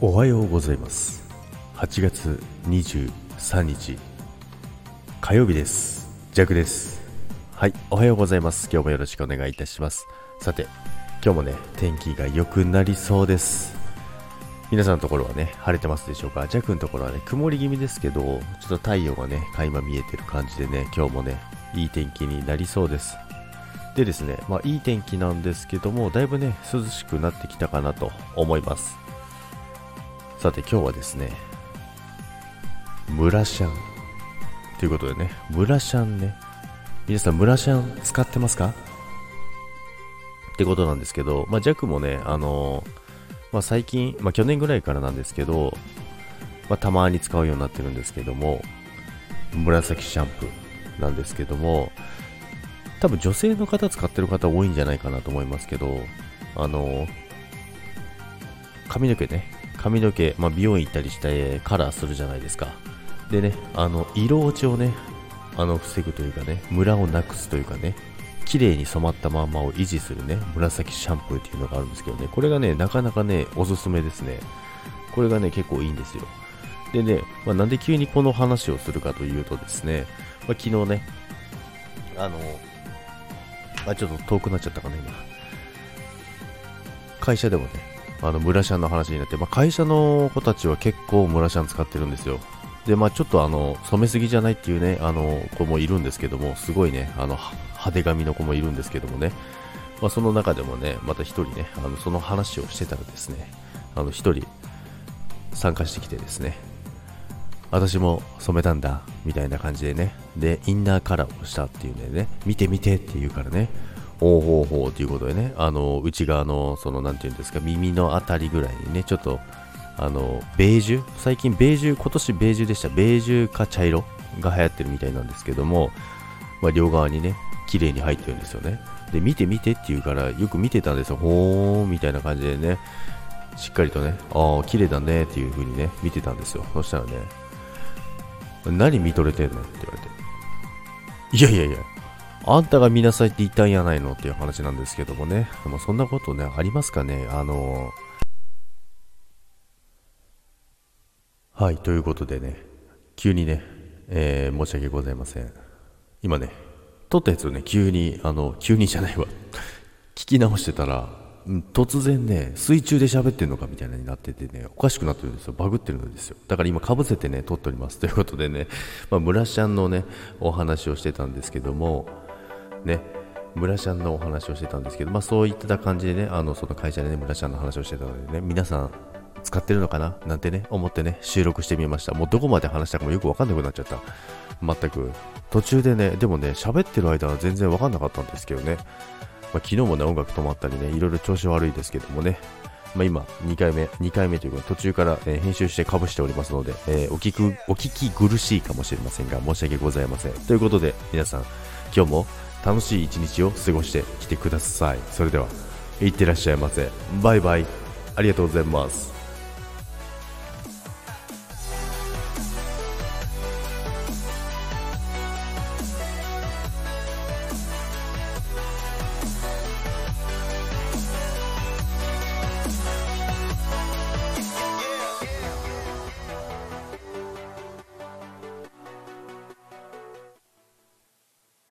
おはようございます。8月23日火曜日です。ジャクです。はいおはようございます。今日もよろしくお願いいたします。さて今日もね天気が良くなりそうです。皆さんのところはね晴れてますでしょうか？ジャクのところはね曇り気味ですけどちょっと太陽がね垣間見えてる感じでね今日もねいい天気になりそうです。でですね、まあいい天気なんですけども、だいぶね、涼しくなってきたかなと思います。さて今日はですね、村シャン。ということでね、村シャンね、皆さん村シャン使ってますか？ってことなんですけど、まあ、ジャックもね、あのー、まあ、最近、まあ、去年ぐらいからなんですけど、まあ、たまに使うようになってるんですけども、紫シャンプーなんですけども、多分女性の方使ってる方多いんじゃないかなと思いますけど、あのー、髪の毛ね、髪の毛、まあ、美容院行ったりしてカラーするじゃないですか。でね、あの、色落ちをね、あの、防ぐというかね、ムラをなくすというかね、綺麗に染まったままを維持するね、紫シャンプーっていうのがあるんですけどね、これがね、なかなかね、おすすめですね。これがね、結構いいんですよ。でね、まあ、なんで急にこの話をするかというとですね、まあ、昨日ね、あの、あ、ちょっと遠くなっちゃったかな、今。会社でもね、あの、村シャンの話になって、まあ、会社の子たちは結構村シャン使ってるんですよ。で、まあ、ちょっとあの、染めすぎじゃないっていうね、あの、子もいるんですけども、すごいね、あの、派手髪の子もいるんですけどもね、まあ、その中でもね、また一人ね、あの、その話をしてたらですね、あの、一人参加してきてですね、私も染めたんだ、みたいな感じでね、で、インナーカラーをしたっていうね、見て見てって言うからね、ほうほうほうということでね、あの、内側の、その、なんていうんですか、耳のあたりぐらいにね、ちょっと、あの、ベージュ最近ベージュ、今年ベージュでした。ベージュか茶色が流行ってるみたいなんですけども、まあ、両側にね、綺麗に入ってるんですよね。で、見て見てって言うから、よく見てたんですよ。ほーみたいな感じでね、しっかりとね、ああ、綺麗だねっていう風にね、見てたんですよ。そしたらね、何見とれてんの？って言われて。いやいやいや、あんたが見なさいって言ったんやないのっていう話なんですけどもね。まあ、そんなことね、ありますかね。あのー、はい、ということでね、急にね、えー、申し訳ございません。今ね、撮ったやつをね、急に、あの、急にじゃないわ。聞き直してたら、突然ね、水中で喋ってんのかみたいなになっててね、おかしくなってるんですよ。バグってるんですよ。だから今、かぶせてね、撮っております。ということでね、まあ、村ちゃんのね、お話をしてたんですけども、ね、村ちゃんのお話をしてたんですけど、まあそういった感じでね、あの、その会社でね、村ちゃんの話をしてたのでね、皆さん使ってるのかな？なんてね、思ってね、収録してみました。もうどこまで話したかもよくわかんなくなっちゃった。全く。途中でね、でもね、喋ってる間は全然わかんなかったんですけどね。まあ、昨日もね、音楽止まったりね、いろいろ調子悪いですけどもね、まあ、今、2回目、2回目というか、途中から、えー、編集してかぶしておりますので、えー、お聞く、お聞き苦しいかもしれませんが、申し訳ございません。ということで、皆さん、今日も楽しい一日を過ごしてきてください。それではいってらっしゃいませ。バイバイ。ありがとうございます。